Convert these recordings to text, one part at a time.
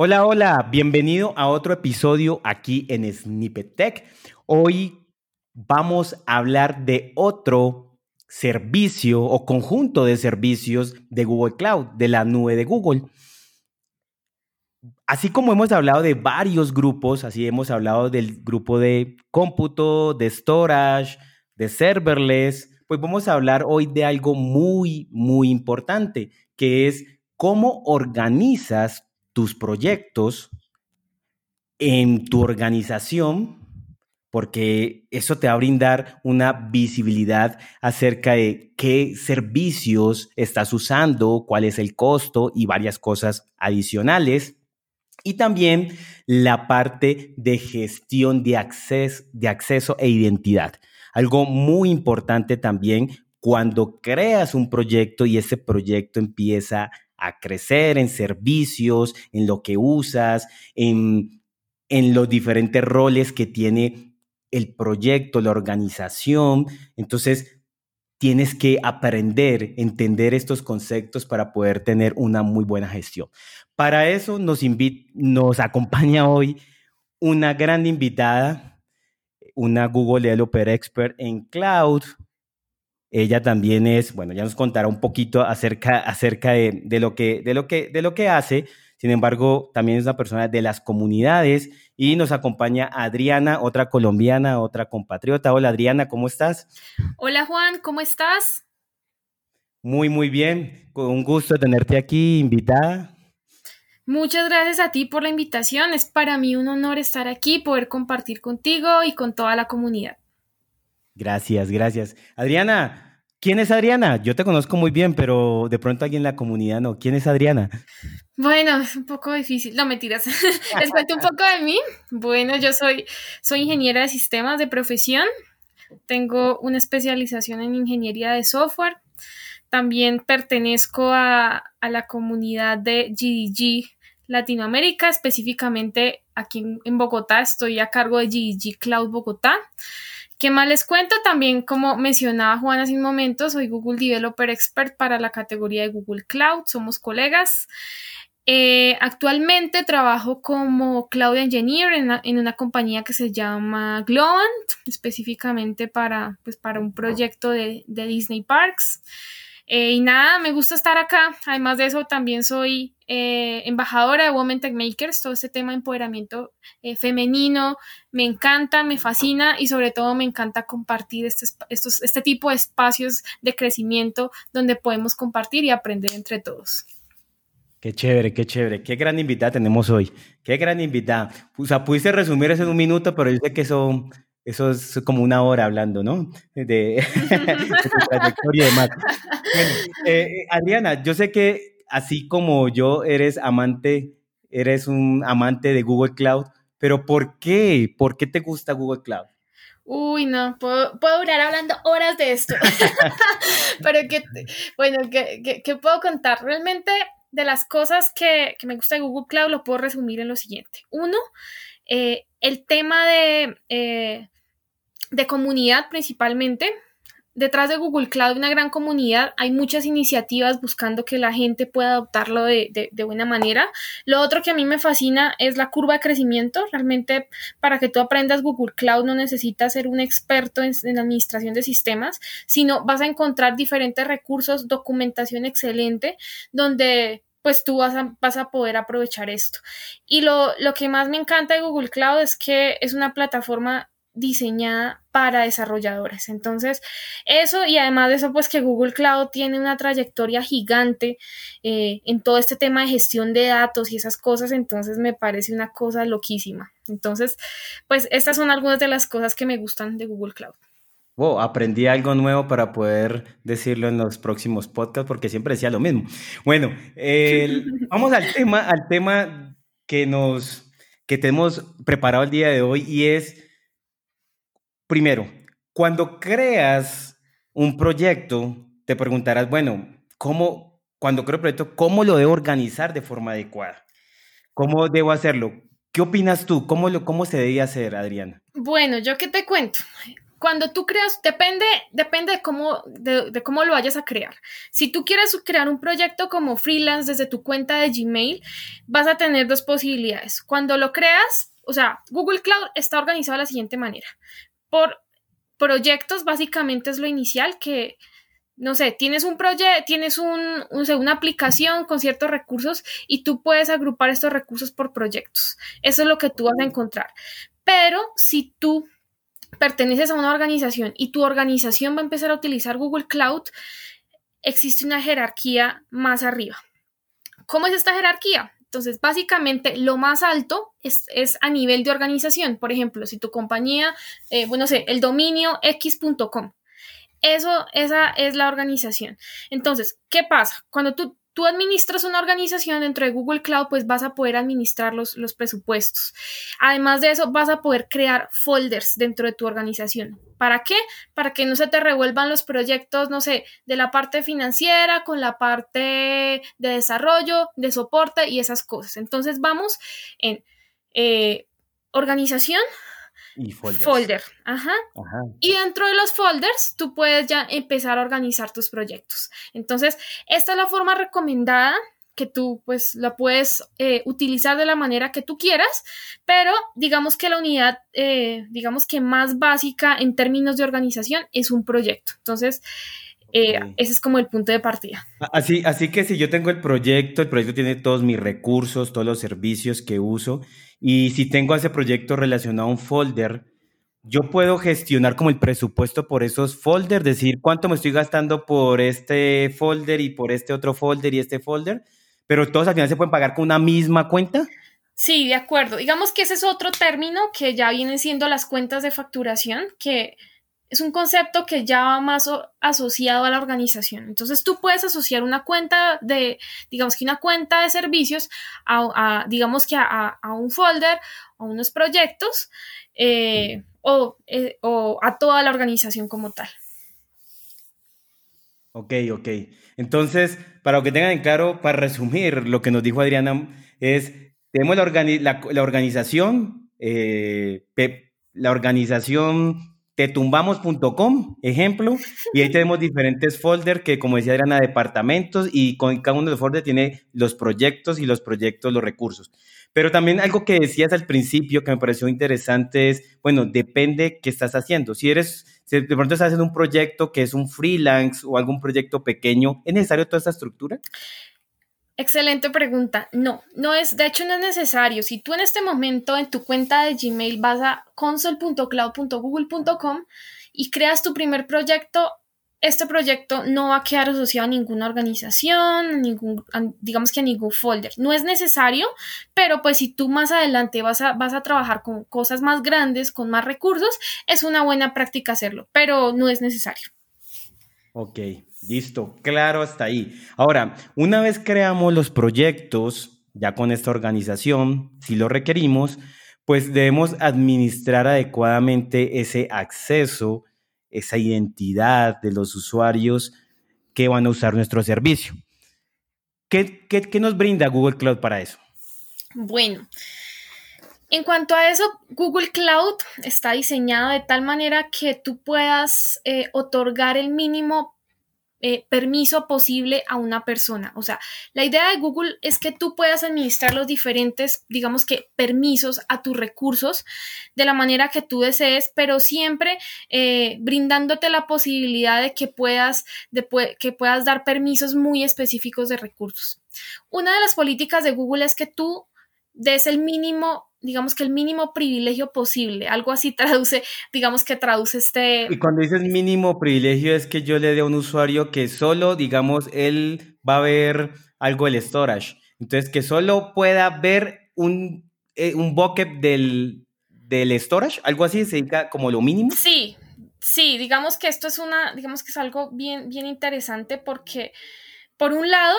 Hola, hola, bienvenido a otro episodio aquí en Snippet Tech. Hoy vamos a hablar de otro servicio o conjunto de servicios de Google Cloud, de la nube de Google. Así como hemos hablado de varios grupos, así hemos hablado del grupo de cómputo, de storage, de serverless, pues vamos a hablar hoy de algo muy, muy importante, que es cómo organizas tus proyectos en tu organización, porque eso te va a brindar una visibilidad acerca de qué servicios estás usando, cuál es el costo y varias cosas adicionales. Y también la parte de gestión de, acceso, de acceso e identidad. Algo muy importante también cuando creas un proyecto y ese proyecto empieza a crecer en servicios, en lo que usas, en, en los diferentes roles que tiene el proyecto, la organización. Entonces, tienes que aprender, entender estos conceptos para poder tener una muy buena gestión. Para eso nos, nos acompaña hoy una gran invitada, una Google Developer Expert en Cloud, ella también es, bueno, ya nos contará un poquito acerca, acerca de, lo que, de, lo que, de lo que hace. Sin embargo, también es una persona de las comunidades y nos acompaña Adriana, otra colombiana, otra compatriota. Hola Adriana, ¿cómo estás? Hola Juan, ¿cómo estás? Muy, muy bien. Con un gusto tenerte aquí invitada. Muchas gracias a ti por la invitación. Es para mí un honor estar aquí, poder compartir contigo y con toda la comunidad. Gracias, gracias. Adriana, ¿quién es Adriana? Yo te conozco muy bien, pero de pronto alguien en la comunidad no. ¿Quién es Adriana? Bueno, es un poco difícil. No, mentiras. Les cuento un poco de mí. Bueno, yo soy, soy ingeniera de sistemas de profesión. Tengo una especialización en ingeniería de software. También pertenezco a, la comunidad de GDG Latinoamérica, específicamente aquí en Bogotá. Estoy a cargo de GDG Cloud Bogotá. ¿Qué más les cuento? También, como mencionaba Juan hace un momento, soy Google Developer Expert para la categoría de Google Cloud, somos colegas. Eh, actualmente trabajo como Cloud Engineer en, una compañía que se llama Globant, específicamente para, pues, para un proyecto de, de Disney Parks. Eh, y nada, me gusta estar acá. Además de eso, también soy eh, embajadora de Women Tech Makers. Todo este tema de empoderamiento eh, femenino me encanta, me fascina y sobre todo me encanta compartir este, estos, este tipo de espacios de crecimiento donde podemos compartir y aprender entre todos. Qué chévere, qué chévere. Qué gran invitada tenemos hoy. Qué gran invitada. O sea, pudiste resumir eso en un minuto, pero yo sé que son eso es como una hora hablando, ¿no? De, de trayectoria y demás. Eh, Adriana, yo sé que así como yo eres amante, eres un amante de Google Cloud, pero ¿por qué? ¿Por qué te gusta Google Cloud? Uy, no, puedo, durar hablando horas de esto. pero que, bueno, ¿qué puedo contar? Realmente de las cosas que, me gusta de Google Cloud lo puedo resumir en lo siguiente. Uno, eh, el tema de eh, de comunidad principalmente. Detrás de Google Cloud hay una gran comunidad, hay muchas iniciativas buscando que la gente pueda adoptarlo de, buena manera. Lo otro que a mí me fascina es la curva de crecimiento. Realmente para que tú aprendas Google Cloud no necesitas ser un experto en, en administración de sistemas, sino vas a encontrar diferentes recursos, documentación excelente, donde pues tú vas a, vas a poder aprovechar esto. Y lo, lo que más me encanta de Google Cloud es que es una plataforma diseñada para desarrolladores. Entonces, eso y además de eso, pues que Google Cloud tiene una trayectoria gigante eh, en todo este tema de gestión de datos y esas cosas, entonces me parece una cosa loquísima. Entonces, pues estas son algunas de las cosas que me gustan de Google Cloud. Wow, aprendí algo nuevo para poder decirlo en los próximos podcasts porque siempre decía lo mismo. Bueno, vamos al tema, al tema que nos que tenemos preparado el día de hoy y es Primero, cuando creas un proyecto, te preguntarás, bueno, ¿cómo, cuando creo un proyecto, cómo lo debo organizar de forma adecuada? ¿Cómo debo hacerlo? ¿Qué opinas tú? ¿Cómo, lo, cómo se debe hacer, Adriana? Bueno, yo qué te cuento. cuando tú creas, depende, depende de cómo, de, cómo lo vayas a crear. Si tú quieres crear un proyecto como freelance desde tu cuenta de Gmail, vas a tener dos posibilidades. Cuando lo creas, o sea, Google Cloud está organizado de la siguiente manera. Por proyectos, básicamente es lo inicial que, no sé, tienes un proyecto, tienes un, una aplicación con ciertos recursos y tú puedes agrupar estos recursos por proyectos. Eso es lo que tú vas a encontrar. Pero si tú perteneces a una organización y tu organización va a empezar a utilizar Google Cloud, existe una jerarquía más arriba. ¿Cómo es esta jerarquía? Entonces, básicamente, lo más alto es, a nivel de organización. Por ejemplo, si tu compañía, eh, bueno, sé, el dominio x.com. Eso, esa es la organización. Entonces, ¿qué pasa? Cuando tú tú administras una organización dentro de Google Cloud, pues vas a poder administrar los, los presupuestos. Además de eso, vas a poder crear folders dentro de tu organización. ¿Para qué? Para que no se te revuelvan los proyectos, no sé, de la parte financiera con la parte de desarrollo, de soporte y esas cosas. Entonces vamos en eh, organización, y Folder. Ajá. Y dentro de los folders, tú puedes ya empezar a organizar tus proyectos. Entonces, esta es la forma recomendada que tú pues la puedes eh, utilizar de la manera que tú quieras, pero digamos que la unidad, eh, digamos que más básica en términos de organización es un proyecto. Entonces, eh, ese es como el punto de partida. Así, así que si yo tengo el proyecto, el proyecto tiene todos mis recursos, todos los servicios que uso, y si tengo ese proyecto relacionado a un folder, yo puedo gestionar como el presupuesto por esos folders, decir cuánto me estoy gastando por este folder y por este otro folder y este folder, pero todos al final se pueden pagar con una misma cuenta. Sí, de acuerdo. Digamos que ese es otro término que ya vienen siendo las cuentas de facturación, que es un concepto que ya va más asociado a la organización. Entonces tú puedes asociar una cuenta de, digamos que una cuenta de servicios a, digamos que a, un folder o unos proyectos eh, eh, o, a toda la organización como tal. Ok, ok. Entonces, para que tengan en claro, para resumir lo que nos dijo Adriana, es, tenemos la, organización, eh, la organización tetumbamos.com, ejemplo, y ahí tenemos diferentes folders que, como decía, eran a departamentos y con cada uno de los folders tiene los proyectos y los proyectos, los recursos. Pero también algo que decías al principio que me pareció interesante es, bueno, depende qué estás haciendo. Si eres, si de pronto estás haciendo un proyecto que es un freelance o algún proyecto pequeño, ¿es necesario toda esta estructura? Excelente pregunta. No, no es, de hecho no es necesario. Si tú en este momento en tu cuenta de Gmail vas a console.cloud.google.com y creas tu primer proyecto, este proyecto no va a quedar asociado a ninguna organización, ningún, digamos que a ningún folder. No es necesario, pero pues si tú más adelante vas a, vas a trabajar con cosas más grandes, con más recursos, es una buena práctica hacerlo, pero no es necesario. Ok, listo, claro hasta ahí. Ahora, una vez creamos los proyectos, ya con esta organización, si lo requerimos, pues debemos administrar adecuadamente ese acceso, esa identidad de los usuarios que van a usar nuestro servicio. ¿Qué, qué, nos brinda Google Cloud para eso? Bueno, en cuanto a eso, Google Cloud está diseñado de tal manera que tú puedas eh, otorgar el mínimo eh, permiso posible a una persona. O sea, la idea de Google es que tú puedas administrar los diferentes, digamos que, permisos a tus recursos de la manera que tú desees, pero siempre eh, brindándote la posibilidad de que puedas, de, que puedas dar permisos muy específicos de recursos. Una de las políticas de Google es que tú des el mínimo digamos que el mínimo privilegio posible, algo así traduce, digamos que traduce este... Y cuando dices mínimo privilegio es que yo le dé a un usuario que solo, digamos, él va a ver algo del storage, entonces que solo pueda ver un, eh, un bucket del, del storage, algo así, se diga como lo mínimo. Sí, sí, digamos que esto es una, digamos que es algo bien, bien interesante porque, por un lado,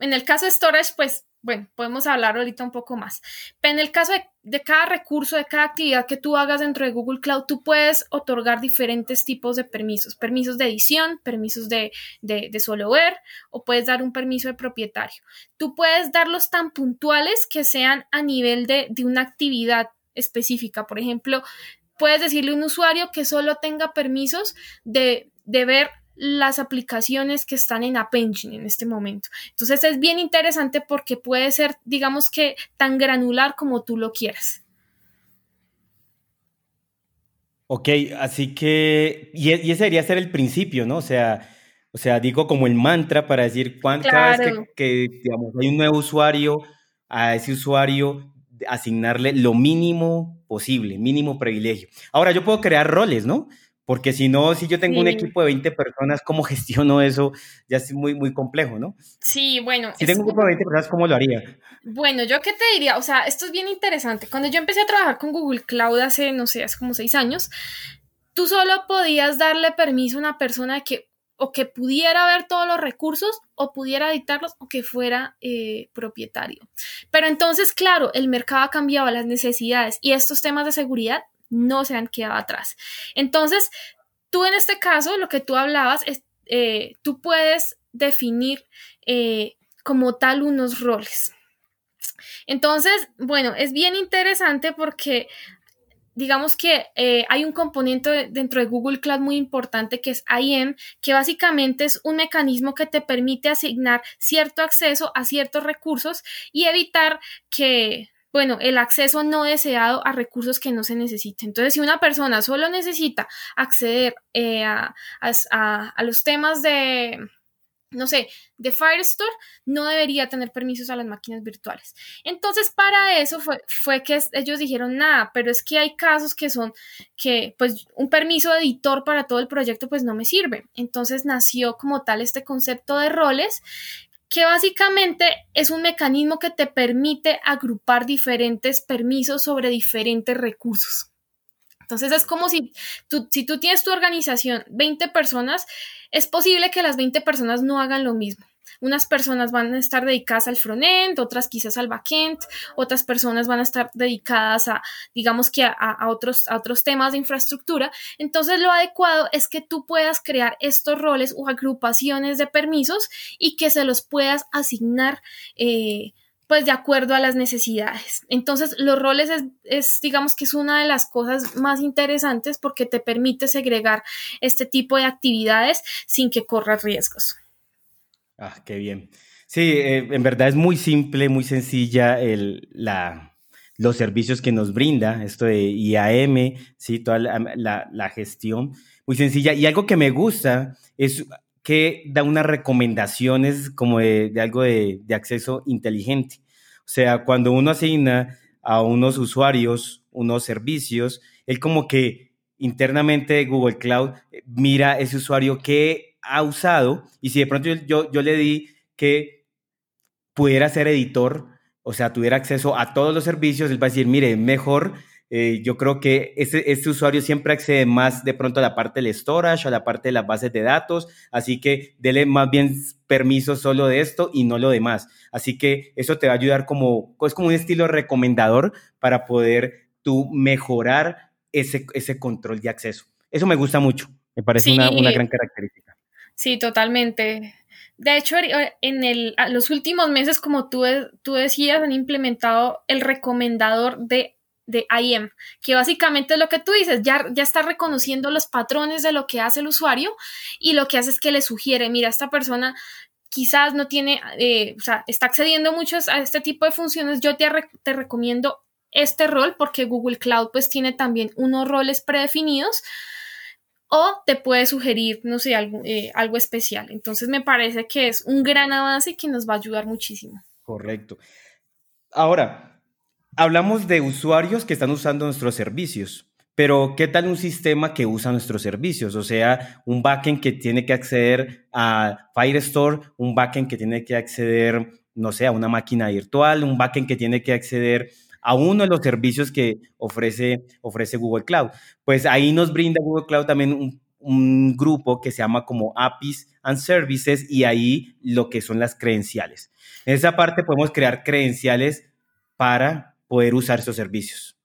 en el caso de storage, pues bueno, podemos hablar ahorita un poco más. En el caso de, cada recurso, de cada actividad que tú hagas dentro de Google Cloud, tú puedes otorgar diferentes tipos de permisos. Permisos de edición, permisos de, de, solo ver o puedes dar un permiso de propietario. Tú puedes darlos tan puntuales que sean a nivel de, de una actividad específica. Por ejemplo, puedes decirle a un usuario que solo tenga permisos de, de ver las aplicaciones que están en App Engine en este momento. Entonces es bien interesante porque puede ser, digamos que, tan granular como tú lo quieras. Ok, así que, y, ese debería ser el principio, ¿no? O sea, o sea, digo como el mantra para decir cuánto cada vez que, digamos, hay un nuevo usuario, a ese usuario asignarle lo mínimo posible, mínimo privilegio. Ahora, yo puedo crear roles, ¿no? Porque si no, si yo tengo un equipo de 20 personas, ¿cómo gestiono eso? Ya es muy, muy complejo, ¿no? Sí, bueno. Si tengo un grupo de 20 personas, ¿cómo lo haría? Bueno, yo qué te diría, o sea, esto es bien interesante. Cuando yo empecé a trabajar con Google Cloud hace, no sé, hace como seis años, tú solo podías darle permiso a una persona que o que pudiera ver todos los recursos o pudiera editarlos o que fuera eh, propietario. Pero entonces, claro, el mercado ha cambiado las necesidades y estos temas de seguridad no se han quedado atrás. Entonces, tú en este caso, lo que tú hablabas, es, eh, tú puedes definir eh, como tal unos roles. Entonces, bueno, es bien interesante porque digamos que eh, hay un componente dentro de Google Cloud muy importante que es IAM, que básicamente es un mecanismo que te permite asignar cierto acceso a ciertos recursos y evitar que bueno, el acceso no deseado a recursos que no se necesiten. Entonces, si una persona solo necesita acceder eh, a, los temas de, no sé, de Firestore, no debería tener permisos a las máquinas virtuales. Entonces, para eso fue, fue que ellos dijeron, nada, pero es que hay casos que son que, pues, un permiso de editor para todo el proyecto, pues, no me sirve. Entonces, nació como tal este concepto de roles que básicamente es un mecanismo que te permite agrupar diferentes permisos sobre diferentes recursos. Entonces es como si tú, si tú tienes tu organización 20 personas, es posible que las 20 personas no hagan lo mismo. Unas personas van a estar dedicadas al frontend, otras quizás al backend, otras personas van a estar dedicadas a, digamos que a, otros, a otros temas de infraestructura. Entonces lo adecuado es que tú puedas crear estos roles o agrupaciones de permisos y que se los puedas asignar. Eh, pues de acuerdo a las necesidades. Entonces, los roles es, es, digamos que es una de las cosas más interesantes porque te permite segregar este tipo de actividades sin que corras riesgos. Ah, qué bien. Sí, eh, en verdad es muy simple, muy sencilla el, la, los servicios que nos brinda, esto de IAM, ¿sí? toda la, la, gestión, muy sencilla. Y algo que me gusta es que da unas recomendaciones como de, de algo de, de, acceso inteligente. O sea, cuando uno asigna a unos usuarios unos servicios, él como que internamente Google Cloud mira ese usuario que ha usado y si de pronto yo, yo, le di que pudiera ser editor, o sea, tuviera acceso a todos los servicios, él va a decir, mire, mejor, eh, yo creo que este, este, usuario siempre accede más de pronto a la parte del storage, a la parte de las bases de datos, así que dele más bien permiso solo de esto y no lo demás. Así que eso te va a ayudar como, es como un estilo recomendador para poder tú mejorar ese, ese control de acceso. Eso me gusta mucho, me parece una, una gran característica. Sí, totalmente. De hecho, en el, los últimos meses, como tú, tú decías, han implementado el recomendador de, de IM, que básicamente es lo que tú dices, ya, ya está reconociendo los patrones de lo que hace el usuario y lo que hace es que le sugiere, mira, esta persona quizás no tiene, eh, o sea, está accediendo mucho a este tipo de funciones, yo te, te recomiendo este rol porque Google Cloud pues tiene también unos roles predefinidos o te puede sugerir, no sé, algo, eh, algo especial. Entonces me parece que es un gran avance que nos va a ayudar muchísimo. Correcto. Ahora, hablamos de usuarios que están usando nuestros servicios. Pero, ¿qué tal un sistema que usa nuestros servicios? O sea, un backend que tiene que acceder a Firestore, un backend que tiene que acceder, no sé, a una máquina virtual, un backend que tiene que acceder a uno de los servicios que ofrece, ofrece Google Cloud. Pues ahí nos brinda Google Cloud también un, un grupo que se llama como APIs and Services y ahí lo que son las credenciales. En esa parte podemos crear credenciales para poder usar esos servicios.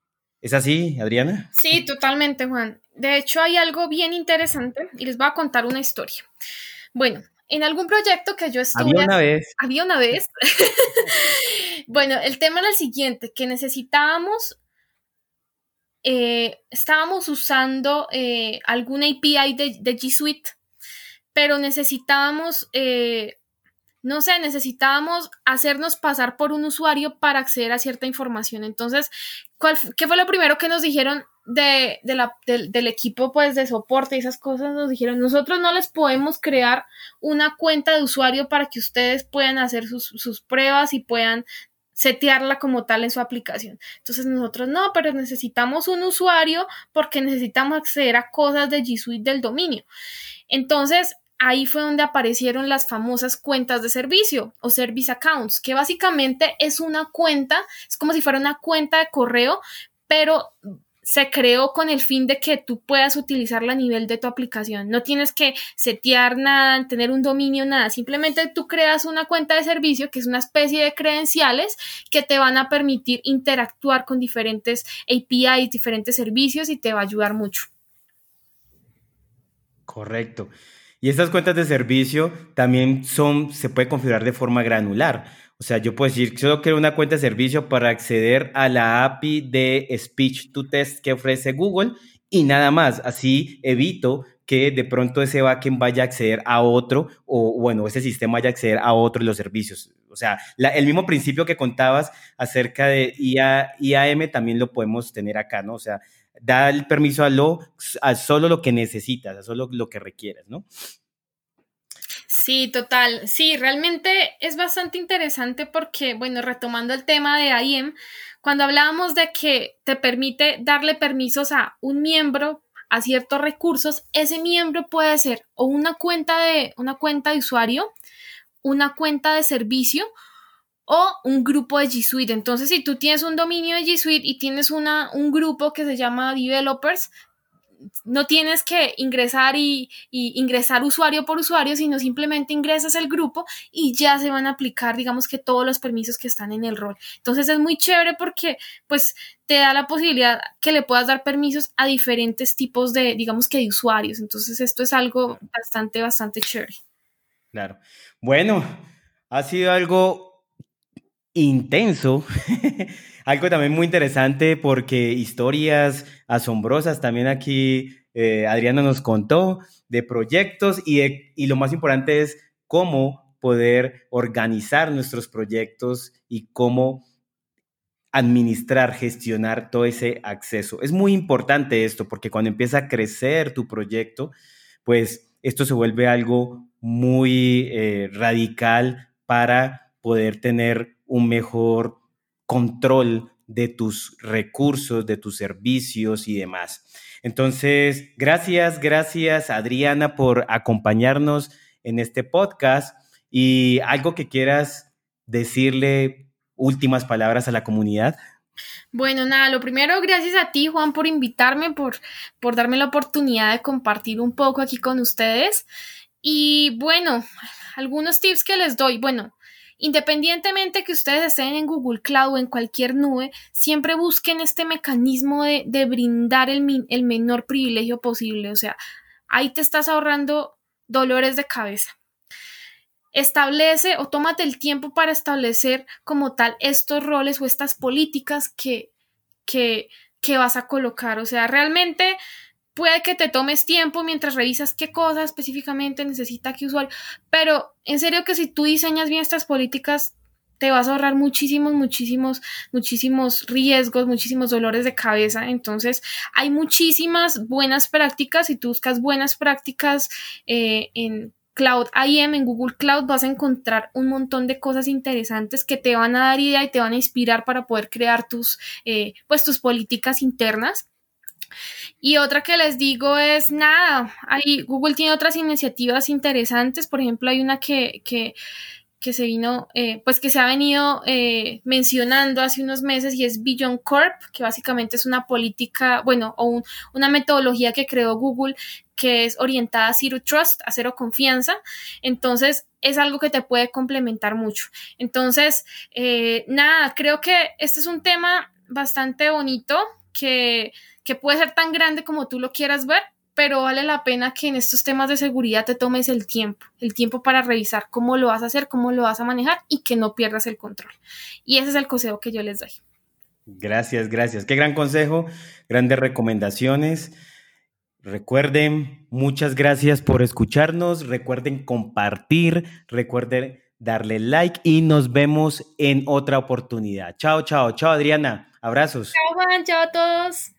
¿Es así, Adriana? Sí, totalmente, Juan. De hecho, hay algo bien interesante y les voy a contar una historia. Bueno, en algún proyecto que yo estuve. Había una vez. Había una vez. bueno, el tema era el siguiente, que necesitábamos eh, estábamos usando eh, alguna API de, de, G Suite, pero necesitábamos, eh, no sé, necesitábamos hacernos pasar por un usuario para acceder a cierta información. Entonces, ¿cuál, ¿qué fue lo primero que nos dijeron de, la, del equipo pues, de soporte y esas cosas? Nos dijeron, nosotros no les podemos crear una cuenta de usuario para que ustedes puedan hacer sus, sus pruebas y puedan setearla como tal en su aplicación. Entonces nosotros no, pero necesitamos un usuario porque necesitamos acceder a cosas de G Suite del dominio. Entonces ahí fue donde aparecieron las famosas cuentas de servicio o service accounts, que básicamente es una cuenta, es como si fuera una cuenta de correo, pero se creó con el fin de que tú puedas utilizarla a nivel de tu aplicación. No tienes que setear nada, tener un dominio, nada. Simplemente tú creas una cuenta de servicio que es una especie de credenciales que te van a permitir interactuar con diferentes APIs, diferentes servicios y te va a ayudar mucho. Correcto. Y estas cuentas de servicio también son, se puede configurar de forma granular. O sea, yo puedo decir, solo quiero una cuenta de servicio para acceder a la API de Speech to Test que ofrece Google y nada más. Así evito que de pronto ese backend vaya a acceder a otro o, bueno, ese sistema vaya a acceder a otro de los servicios. O sea, el mismo principio que contabas acerca de IAM también lo podemos tener acá, ¿no? O sea, da el permiso a, lo, a solo lo que necesitas, a solo lo que requieres, ¿no? Sí, total. Sí, realmente es bastante interesante porque, bueno, retomando el tema de IAM, cuando hablábamos de que te permite darle permisos a un miembro a ciertos recursos, ese miembro puede ser o una cuenta de una cuenta de usuario, una cuenta de servicio o un grupo de G Suite. Entonces, si tú tienes un dominio de G Suite y tienes una, un grupo que se llama developers, no tienes que ingresar y, ingresar usuario por usuario, sino simplemente ingresas el grupo y ya se van a aplicar, digamos que todos los permisos que están en el rol. Entonces es muy chévere porque pues te da la posibilidad que le puedas dar permisos a diferentes tipos de, digamos que de usuarios. Entonces esto es algo bastante, bastante chévere. Claro. Bueno, ha sido algo intenso. Algo también muy interesante porque historias asombrosas también aquí eh, Adriana nos contó de proyectos y, y lo más importante es cómo poder organizar nuestros proyectos y cómo administrar, gestionar todo ese acceso. Es muy importante esto porque cuando empieza a crecer tu proyecto, pues esto se vuelve algo muy eh, radical para poder tener un mejor control de tus recursos, de tus servicios y demás. Entonces, gracias, gracias Adriana por acompañarnos en este podcast y algo que quieras decirle últimas palabras a la comunidad. Bueno, nada, lo primero, gracias a ti, Juan, por invitarme, por, por darme la oportunidad de compartir un poco aquí con ustedes. Y bueno, algunos tips que les doy. Bueno, Independientemente que ustedes estén en Google Cloud o en cualquier nube, siempre busquen este mecanismo de, brindar el, el menor privilegio posible. O sea, ahí te estás ahorrando dolores de cabeza establece o tómate el tiempo para establecer como tal estos roles o estas políticas que, que, que, vas a colocar. O sea, realmente puede que te tomes tiempo mientras revisas qué cosa específicamente necesita qué usuario, pero en serio que si tú diseñas bien estas políticas, te vas a ahorrar muchísimos, muchísimos, muchísimos riesgos, muchísimos dolores de cabeza. Entonces, hay muchísimas buenas prácticas. Si tú buscas buenas prácticas eh, en Cloud IM, en Google Cloud, vas a encontrar un montón de cosas interesantes que te van a dar idea y te van a inspirar para poder crear tus, eh, pues, tus políticas internas. Y otra que les digo es nada, ahí Google tiene otras iniciativas interesantes, por ejemplo, hay una que, que, que se vino, eh, pues que se ha venido eh, mencionando hace unos meses y es Beyond Corp, que básicamente es una política, bueno, o una metodología que creó Google que es orientada a Zero Trust, a cero confianza. Entonces, es algo que te puede complementar mucho. Entonces, eh, nada, creo que este es un tema bastante bonito que que puede ser tan grande como tú lo quieras ver, pero vale la pena que en estos temas de seguridad te tomes el tiempo, el tiempo para revisar cómo lo vas a hacer, cómo lo vas a manejar y que no pierdas el control. Y ese es el consejo que yo les doy. Gracias, gracias. Qué gran consejo, grandes recomendaciones. Recuerden, muchas gracias por escucharnos. Recuerden compartir, recuerden darle like y nos vemos en otra oportunidad. Chao, chao, chao Adriana. Abrazos. Chao Juan, chao a todos.